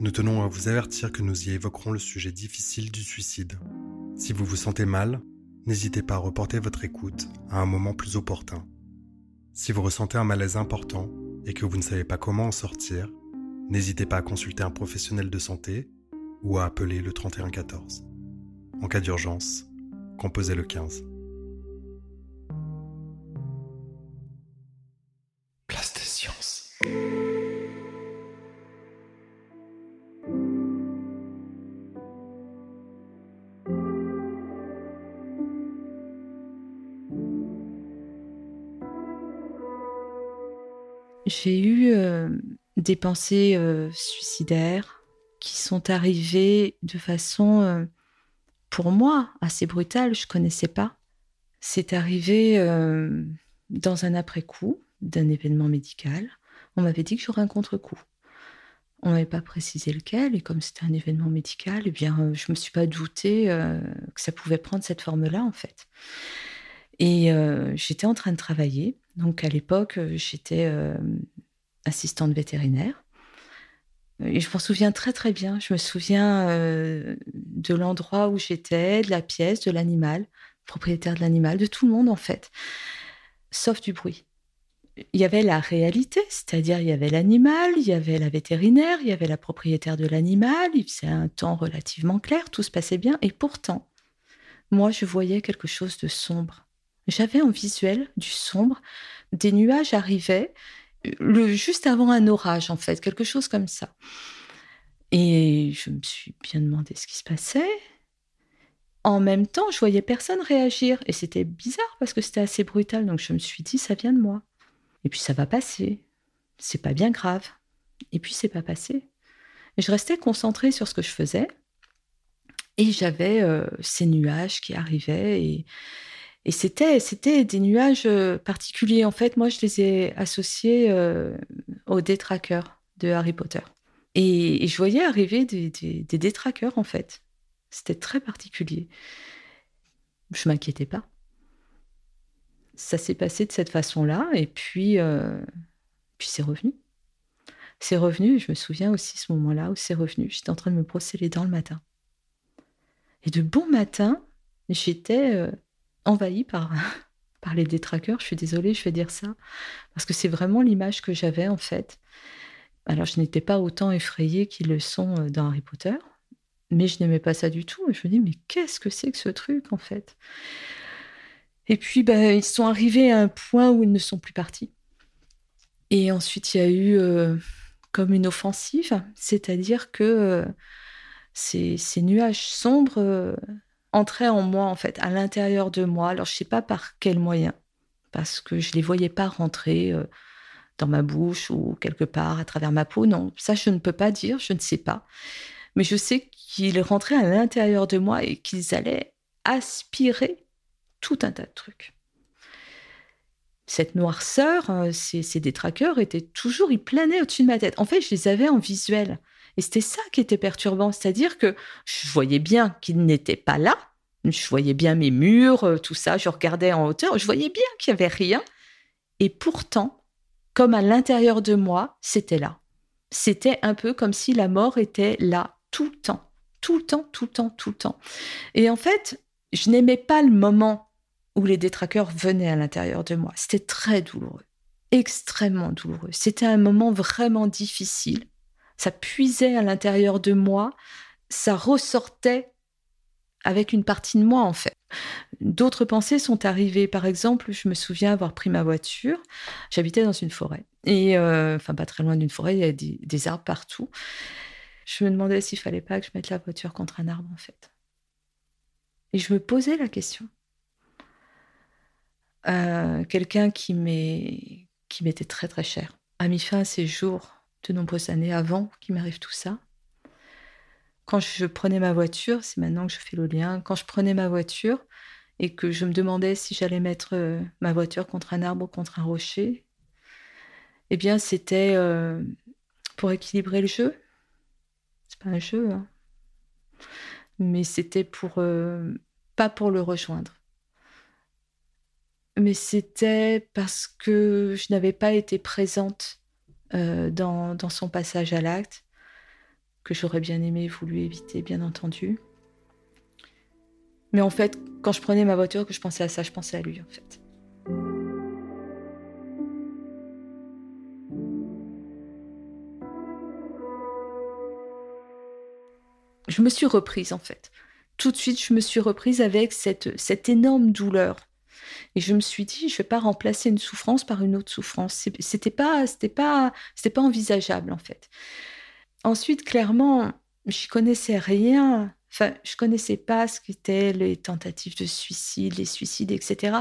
nous tenons à vous avertir que nous y évoquerons le sujet difficile du suicide. Si vous vous sentez mal, n'hésitez pas à reporter votre écoute à un moment plus opportun. Si vous ressentez un malaise important et que vous ne savez pas comment en sortir, n'hésitez pas à consulter un professionnel de santé ou à appeler le 3114. En cas d'urgence, composez le 15. J'ai eu euh, des pensées euh, suicidaires qui sont arrivées de façon, euh, pour moi, assez brutale. Je connaissais pas. C'est arrivé dans un après-coup d'un événement médical. On m'avait dit que j'aurais un contre-coup. On m'avait pas précisé lequel, et comme c'était un événement médical, eh bien, je me suis pas doutée que ça pouvait prendre cette forme-là, en fait. Et j'étais en train de travailler donc à l'époque, euh, j'étais euh, assistante vétérinaire. Et je m'en souviens très très bien. Je me souviens euh, de l'endroit où j'étais, de la pièce, de l'animal, propriétaire de l'animal, de tout le monde en fait, sauf du bruit. Il y avait la réalité, c'est-à-dire il y avait l'animal, il y avait la vétérinaire, il y avait la propriétaire de l'animal, il faisait un temps relativement clair, tout se passait bien, et pourtant, moi je voyais quelque chose de sombre. J'avais en visuel du sombre, des nuages arrivaient, juste avant un orage en fait, quelque chose comme ça. Et je me suis bien demandé ce qui se passait. En même temps, je voyais personne réagir et c'était bizarre parce que c'était assez brutal. Donc je me suis dit, ça vient de moi. Et puis ça va passer. C'est pas bien grave. Et puis c'est pas passé. Je restais concentrée sur ce que je faisais. Et j'avais euh, ces nuages qui arrivaient et, et c'était, c'était des nuages euh, particuliers. En fait, moi, je les ai associés euh, aux détraqueurs de Harry Potter. Et, je voyais arriver des, des, détraqueurs, en fait. C'était très particulier. Je m'inquiétais pas. Ça s'est passé de cette façon-là, et puis, euh, puis c'est revenu. C'est revenu, je me souviens aussi ce moment-là où c'est revenu. J'étais en train de me brosser les dents le matin. Et de bon matin, j'étais envahi par, par les détraqueurs. Je suis désolée, je vais dire ça, parce que c'est vraiment l'image que j'avais en fait. Alors, je n'étais pas autant effrayée qu'ils le sont euh, dans Harry Potter, mais je n'aimais pas ça du tout. Et je me dis, mais qu'est-ce que c'est que ce truc en fait? Et puis, ben, ils sont arrivés à un point où ils ne sont plus partis. Et ensuite, il y a eu euh, comme une offensive, c'est-à-dire que euh, ces, nuages sombres entraient en moi, en fait, à l'intérieur de moi. Alors, je ne sais pas par quel moyen, parce que je ne les voyais pas rentrer euh, dans ma bouche ou quelque part à travers ma peau. Non, ça, je ne peux pas dire, je ne sais pas. Mais je sais qu'ils rentraient à l'intérieur de moi et qu'ils allaient aspirer tout un tas de trucs. Cette noirceur, euh, ces, ces détraqueurs étaient toujours, ils planaient au-dessus de ma tête. En fait, je les avais en visuel. Et c'était ça qui était perturbant, c'est-à-dire que je voyais bien qu'ils n'étaient pas là, je voyais bien mes murs, euh, tout ça, je regardais en hauteur, je voyais bien qu'il n'y avait rien. Et pourtant, comme à l'intérieur de moi, c'était là. C'était un peu comme si la mort était là tout le temps, tout le temps, tout le temps, tout le temps. Et en fait, je n'aimais pas le moment où les détraqueurs venaient à l'intérieur de moi. C'était très douloureux, extrêmement douloureux. C'était un moment vraiment difficile ça puisait à l'intérieur de moi, ça ressortait avec une partie de moi en fait. D'autres pensées sont arrivées. Par exemple, je me souviens avoir pris ma voiture. J'habitais dans une forêt. Et euh, enfin, pas très loin d'une forêt, il y a des, arbres partout. Je me demandais s'il fallait pas que je mette la voiture contre un arbre en fait. Et je me posais la question. Euh, quelqu'un qui m'était très très cher a mis fin à ses jours de nombreuses années avant qu'il m'arrive tout ça. quand je prenais ma voiture, c'est maintenant que je fais le lien, quand je prenais ma voiture et que je me demandais si j'allais mettre euh, ma voiture contre un arbre ou contre un rocher, eh bien, c'était euh, pour équilibrer le jeu. C'est pas un jeu, hein. mais c'était pour euh, pas pour le rejoindre. Mais c'était parce que je n'avais pas été présente dans, dans son passage à l'acte que j'aurais bien aimé voulu éviter, bien entendu. Mais en fait, quand je prenais ma voiture, que je pensais à ça, je pensais à lui, en fait. Je me suis reprise, en fait. Tout de suite, je me suis reprise avec cette, cette énorme douleur. Et je me suis dit, je vais pas remplacer une souffrance par une autre souffrance. C'était pas, c'était pas, c'était pas envisageable, en fait. Ensuite, clairement, je connaissais rien. Enfin, je connaissais pas ce qu'étaient les tentatives de suicide, les suicides, etc.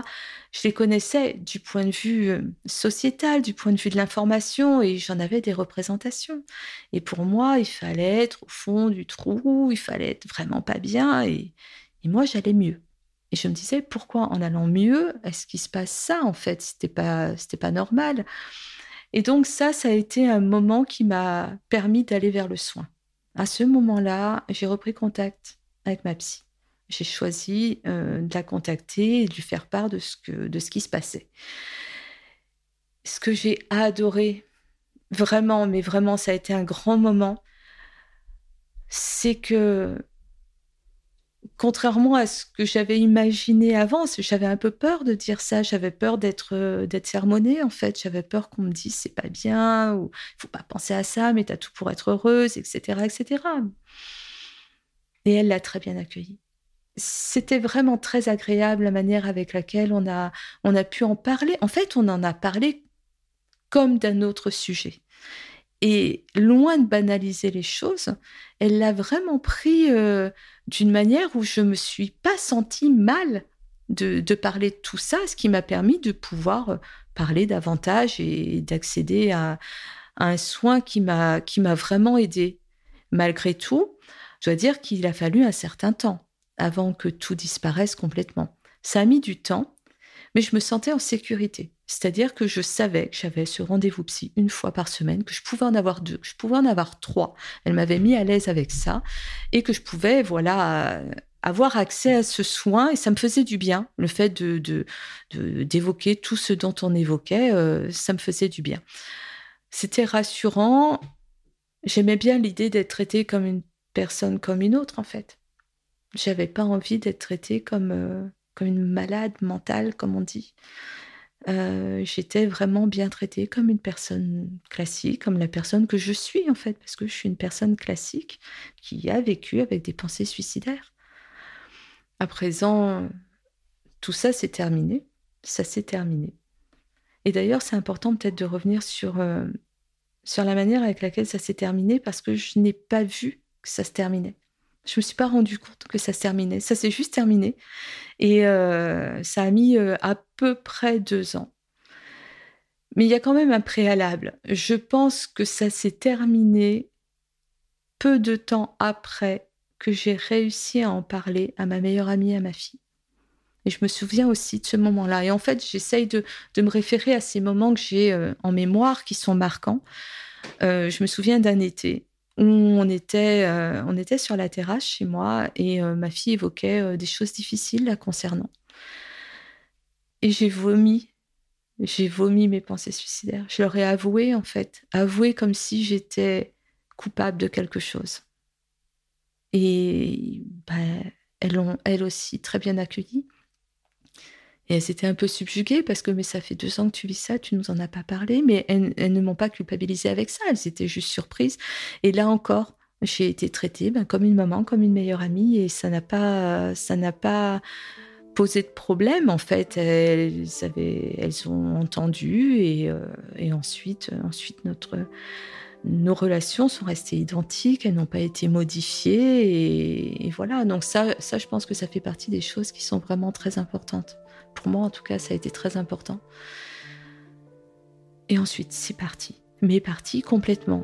Je les connaissais du point de vue euh, sociétal, du point de vue de l'information, et j'en avais des représentations. Et pour moi, il fallait être au fond du trou, il fallait être vraiment pas bien, et, moi, j'allais mieux. Et je me disais, pourquoi en allant mieux, est-ce qu'il se passe ça en fait? C'était pas, c'était pas normal. Et donc ça, ça a été un moment qui m'a permis d'aller vers le soin. À ce moment-là, j'ai repris contact avec ma psy. J'ai choisi euh, de la contacter et de lui faire part de ce, que, de ce qui se passait. Ce que j'ai adoré, vraiment, mais vraiment, ça a été un grand moment, c'est que contrairement à ce que j'avais imaginé avant, j'avais un peu peur de dire ça, j'avais peur d'être euh, d'être sermonnée en fait, j'avais peur qu'on me dise c'est pas bien ou faut pas penser à ça, mais tu as tout pour être heureuse, etc., etc. Et elle l'a très bien accueilli. C'était vraiment très agréable la manière avec laquelle on a on a pu en parler. En fait, on en a parlé comme d'un autre sujet. Et loin de banaliser les choses, elle l'a vraiment pris euh, d'une manière où je me suis pas sentie mal de, parler de tout ça, ce qui m'a permis de pouvoir euh, parler davantage et d'accéder à, un soin qui m'a qui m'a vraiment aidé. Malgré tout, je dois dire qu'il a fallu un certain temps avant que tout disparaisse complètement. Ça a mis du temps, mais je me sentais en sécurité. C'est-à-dire que je savais que j'avais ce rendez-vous psy une fois par semaine, que je pouvais en avoir deux, que je pouvais en avoir trois. Elle m'avait mis à l'aise avec ça et que je pouvais, voilà, avoir accès à ce soin et ça me faisait du bien. Le fait de, d'évoquer tout ce dont on évoquait, euh, ça me faisait du bien. C'était rassurant. J'aimais bien l'idée d'être traitée comme une personne comme une autre, en fait. J'avais pas envie d'être traitée comme, euh, une malade mentale, comme on dit. Euh, j'étais vraiment bien traitée comme une personne classique, comme la personne que je suis en fait, parce que je suis une personne classique qui a vécu avec des pensées suicidaires. À présent, tout ça s'est terminé, ça s'est terminé. Et d'ailleurs, c'est important peut-être de revenir sur, euh, sur la manière avec laquelle ça s'est terminé, parce que je n'ai pas vu que ça se terminait. Je me suis pas rendu compte que ça se terminait. Ça s'est juste terminé. Et euh, ça a mis euh, à peu près deux ans. Mais il y a quand même un préalable. Je pense que ça s'est terminé peu de temps après que j'ai réussi à en parler à ma meilleure amie, à ma fille. Et je me souviens aussi de ce moment-là. Et en fait, j'essaye de, me référer à ces moments que j'ai euh, en mémoire qui sont marquants. je me souviens d'un été on était, euh, on était sur la terrasse chez moi et euh, ma fille évoquait euh, des choses difficiles la concernant. Et j'ai vomi, j'ai vomi mes pensées suicidaires. Je leur ai avoué, en fait, avoué comme si j'étais coupable de quelque chose. Et ben, elles l'ont, elles aussi, très bien accueilli. Et elles étaient un peu subjuguées parce que mais ça fait deux ans que tu vis ça, tu nous en as pas parlé, mais elles, ne m'ont pas culpabilisé avec ça, elles étaient juste surprises. Et là encore, j'ai été traitée ben, comme une maman, comme une meilleure amie, et ça n'a pas, ça n'a pas posé de problème en fait. Elles ont entendu et, euh, et ensuite, ensuite notre nos relations sont restées identiques, elles n'ont pas été modifiées et, voilà. Donc ça, ça, je pense que ça fait partie des choses qui sont vraiment très importantes. Pour moi, en tout cas, ça a été très important. Et ensuite, c'est parti. Mais parti complètement.